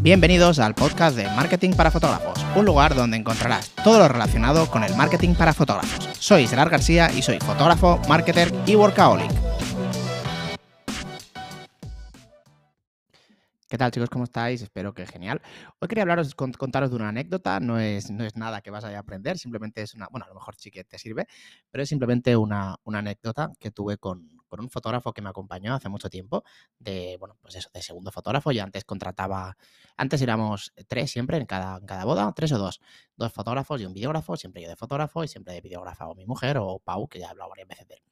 Bienvenidos al podcast de Marketing para Fotógrafos, un lugar donde encontrarás todo lo relacionado con el marketing para fotógrafos. Soy Gerard García y soy fotógrafo, marketer y workaholic. ¿Qué tal chicos? ¿Cómo estáis? Espero que genial. Hoy quería hablaros, contaros de una anécdota, no es, no es nada que vas a aprender, simplemente es una, bueno, a lo mejor sí que te sirve, pero es simplemente una, una anécdota que tuve con, con un fotógrafo que me acompañó hace mucho tiempo, de, bueno, pues eso, de segundo fotógrafo. Yo antes contrataba, antes éramos tres siempre en cada, en cada boda, tres o dos, dos fotógrafos y un videógrafo, siempre yo de fotógrafo y siempre de videógrafa o mi mujer o Pau, que ya he hablado varias veces de él.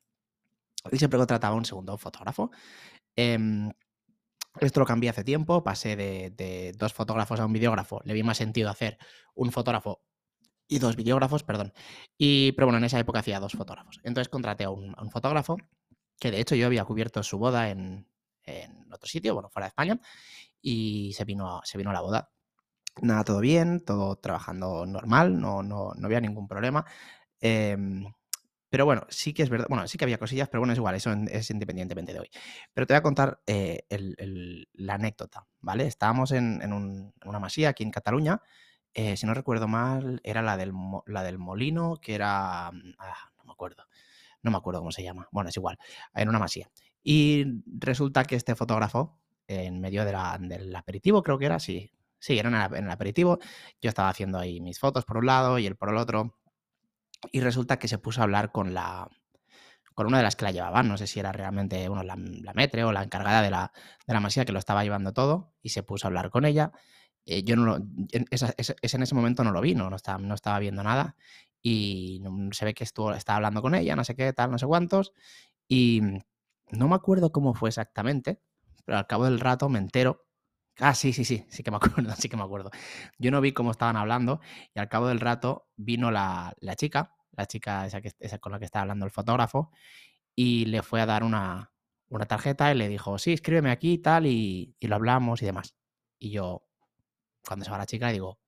Y siempre contrataba un segundo fotógrafo. Em, esto lo cambié hace tiempo, pasé de, dos fotógrafos a un videógrafo. Le vi más sentido hacer un fotógrafo y dos videógrafos, perdón. Y, pero bueno, en esa época hacía dos fotógrafos. Entonces contraté a un fotógrafo que de hecho yo había cubierto su boda en, en, otro sitio, bueno, fuera de España, y se vino, se vino a la boda. Nada, todo bien, todo trabajando normal, no, no, no había ningún problema. Eh, pero bueno, sí que es verdad, bueno, sí que había cosillas, pero bueno, es igual, eso es independientemente de hoy. Pero te voy a contar eh, la anécdota, ¿vale? Estábamos en, en, un, en una masía aquí en Cataluña, eh, si no recuerdo mal, era la del, la del molino, que era, ah, no me acuerdo, no me acuerdo cómo se llama, bueno, es igual, en una masía. Y resulta que este fotógrafo, en medio de la, del aperitivo, creo que era, sí, sí, era en el aperitivo, yo estaba haciendo ahí mis fotos por un lado y él por el otro, y resulta que se puso a hablar con la con una de las que la llevaban, no sé si era realmente bueno, la, la metre o la encargada de la, de la masía que lo estaba llevando todo, y se puso a hablar con ella. Eh, yo no lo, ese, en ese momento no lo vi, no, no, estaba, no estaba viendo nada, y se ve que estuvo, estaba hablando con ella, no sé qué, tal, no sé cuántos, y no me acuerdo cómo fue exactamente, pero al cabo del rato me entero. Ah, sí, sí, sí, sí que me acuerdo, sí que me acuerdo. Yo no vi cómo estaban hablando y al cabo del rato vino la, la chica, la chica esa, que, esa con la que estaba hablando el fotógrafo, y le fue a dar una, una tarjeta y le dijo, sí, escríbeme aquí y tal, y, y, lo hablamos y demás. Y yo, cuando se va la chica, digo,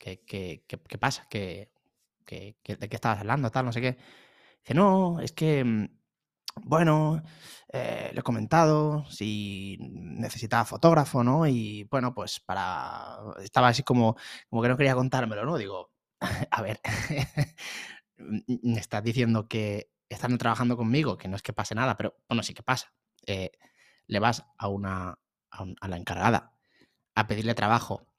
¿qué, qué, qué, qué pasa? ¿Qué, ¿De qué estabas hablando? Tal, no sé qué. Dice, no, es que, mm, bueno, eh, le he comentado si necesitaba fotógrafo, ¿no? Y bueno, pues para... Estaba así como, como que no quería contármelo, ¿no? Digo, a ver, me estás diciendo que están trabajando conmigo, que no es que pase nada, pero bueno, sí que pasa. Eh, le vas a una a, la encargada a pedirle trabajo,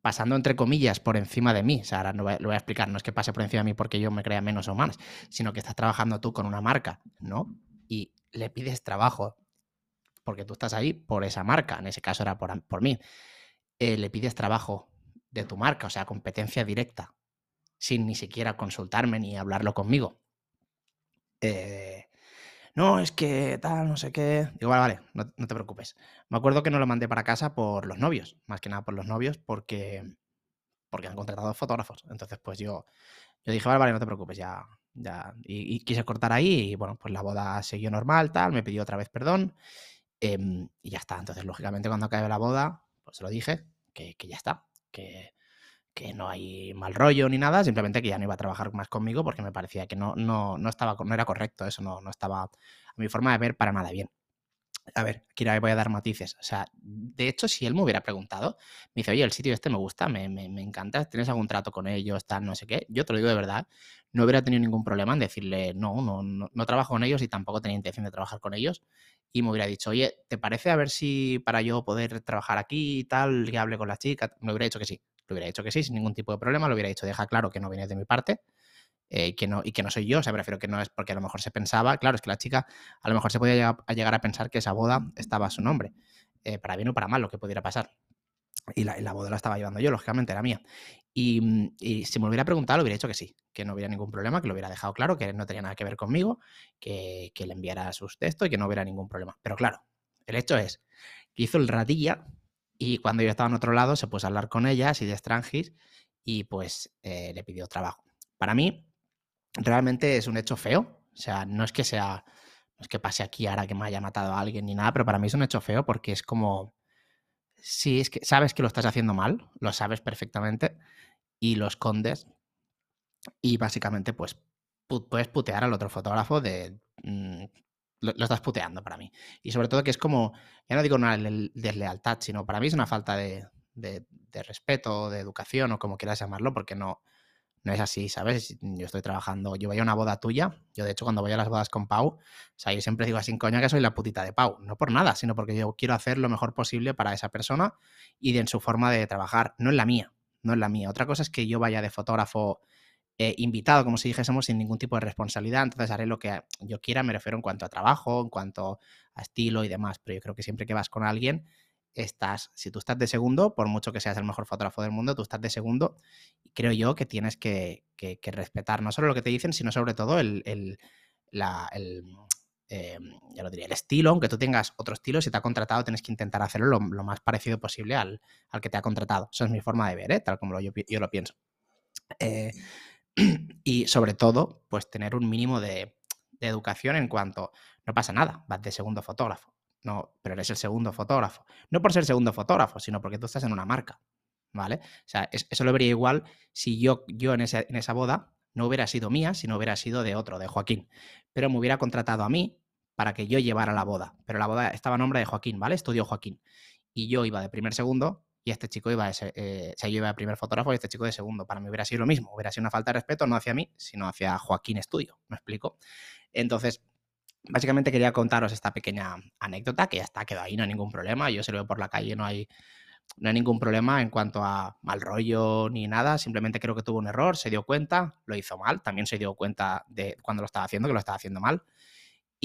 pasando entre comillas por encima de mí. O sea, ahora lo voy a explicar, no es que pase por encima de mí porque yo me crea menos o más, sino que estás trabajando tú con una marca, ¿no? Y le pides trabajo porque tú estás ahí por esa marca, en ese caso era por, por mí. Eh, le pides trabajo de tu marca, o sea, competencia directa, sin ni siquiera consultarme ni hablarlo conmigo. Eh, no, es que tal, no sé qué. Digo, vale, vale, no, no, te preocupes. Me acuerdo que no lo mandé para casa por los novios, más que nada por los novios, porque, porque han contratado fotógrafos. Entonces, pues yo, yo dije, vale, vale, no te preocupes, ya. ya. Y, quise cortar ahí y bueno, pues la boda siguió normal, tal, me pidió otra vez perdón eh, y ya está. Entonces, lógicamente, cuando acabe la boda, pues se lo dije, que, que ya está, que, que no hay mal rollo ni nada, simplemente que ya no iba a trabajar más conmigo porque me parecía que no, no, no, estaba, no era correcto, eso no, no estaba a mi forma de ver para nada bien. A ver, aquí voy a dar matices. O sea, de hecho, si él me hubiera preguntado, me dice, oye, el sitio este me gusta, me, me, encanta, ¿tienes algún trato con ellos, tal, no sé qué? Yo te lo digo de verdad, no hubiera tenido ningún problema en decirle, no, no, no, no trabajo con ellos y tampoco tenía intención de trabajar con ellos. Y me hubiera dicho, oye, ¿te parece a ver si para yo poder trabajar aquí y tal, que hable con la chica? Me hubiera dicho que sí. Le hubiera dicho que sí, sin ningún tipo de problema, lo hubiera dicho, deja claro que no viene de mi parte eh, que no, y que no soy yo, o sea, prefiero que no es porque a lo mejor se pensaba, claro, es que la chica a lo mejor se podía llegar a, pensar que esa boda estaba a su nombre, eh, para bien o para mal, lo que pudiera pasar. Y la, y boda la estaba llevando yo, lógicamente, era mía. Y, y, si me hubiera preguntado, le hubiera dicho que sí, que no hubiera ningún problema, que lo hubiera dejado claro, que no tenía nada que ver conmigo, que, que le enviara sus textos y que no hubiera ningún problema. Pero claro, el hecho es que hizo el ratilla y cuando yo estaba en otro lado se puso a hablar con ella, así de extranjis, y pues eh, le pidió trabajo. Para mí, realmente es un hecho feo. O sea, no es que sea, no es que pase aquí ahora que me haya matado a alguien ni nada, pero para mí es un hecho feo porque es como, sí, es que sabes que lo estás haciendo mal, lo sabes perfectamente y lo escondes y básicamente pues puedes putear al otro fotógrafo de lo, estás puteando para mí. Y sobre todo que es como, ya no digo una deslealtad, sino para mí es una falta de, respeto, de educación o como quieras llamarlo, porque no, no es así, ¿sabes? Yo estoy trabajando, yo voy a una boda tuya, yo de hecho cuando voy a las bodas con Pau, o sea, yo siempre digo así coña que soy la putita de Pau, no por nada, sino porque yo quiero hacer lo mejor posible para esa persona y en su forma de trabajar, no en la mía, no en la mía. Otra cosa es que yo vaya de fotógrafo eh, invitado, como si dijésemos, sin ningún tipo de responsabilidad, entonces haré lo que yo quiera, me refiero en cuanto a trabajo, en cuanto a estilo y demás, pero yo creo que siempre que vas con alguien, estás, si tú estás de segundo, por mucho que seas el mejor fotógrafo del mundo, tú estás de segundo, y creo yo que tienes que, respetar no solo lo que te dicen, sino sobre todo eh, el estilo, aunque tú tengas otro estilo, si te ha contratado tienes que intentar hacerlo lo, más parecido posible al, que te ha contratado. Esa es mi forma de ver, ¿eh? tal como yo, lo pienso. y sobre todo, pues tener un mínimo de, educación en cuanto, no pasa nada, vas de segundo fotógrafo no, pero eres el segundo fotógrafo. No por ser segundo fotógrafo, sino porque tú estás en una marca, ¿vale? O sea, eso lo vería igual si yo, yo en, en esa boda no hubiera sido mía, si no hubiera sido de otro, de Joaquín. Pero me hubiera contratado a mí para que yo llevara la boda. Pero la boda estaba a nombre de Joaquín, ¿vale? Estudio Joaquín. Y yo iba de primer segundo y este chico iba de, eh, o sea, primer fotógrafo y este chico de segundo. Para mí hubiera sido lo mismo. Hubiera sido una falta de respeto no hacia mí, sino hacia Joaquín Estudio. ¿Me explico? Entonces, básicamente quería contaros esta pequeña anécdota que ya está, quedó ahí, no hay ningún problema. Yo se lo veo por la calle, no hay, no hay ningún problema en cuanto a mal rollo ni nada. Simplemente creo que tuvo un error, se dio cuenta, lo hizo mal. También se dio cuenta de cuando lo estaba haciendo, que lo estaba haciendo mal.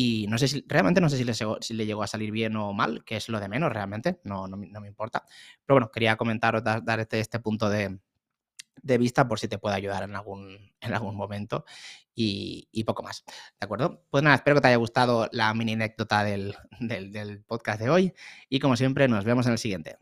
Y no sé si, realmente no sé si le, llegó a salir bien o mal, que es lo de menos realmente, no, no, me importa. Pero bueno, quería comentaros, dar, este, este punto de, de vista por si te puede ayudar en algún, en algún momento y, poco más. ¿De acuerdo? Pues nada, espero que te haya gustado la mini anécdota del, del podcast de hoy y como siempre nos vemos en el siguiente.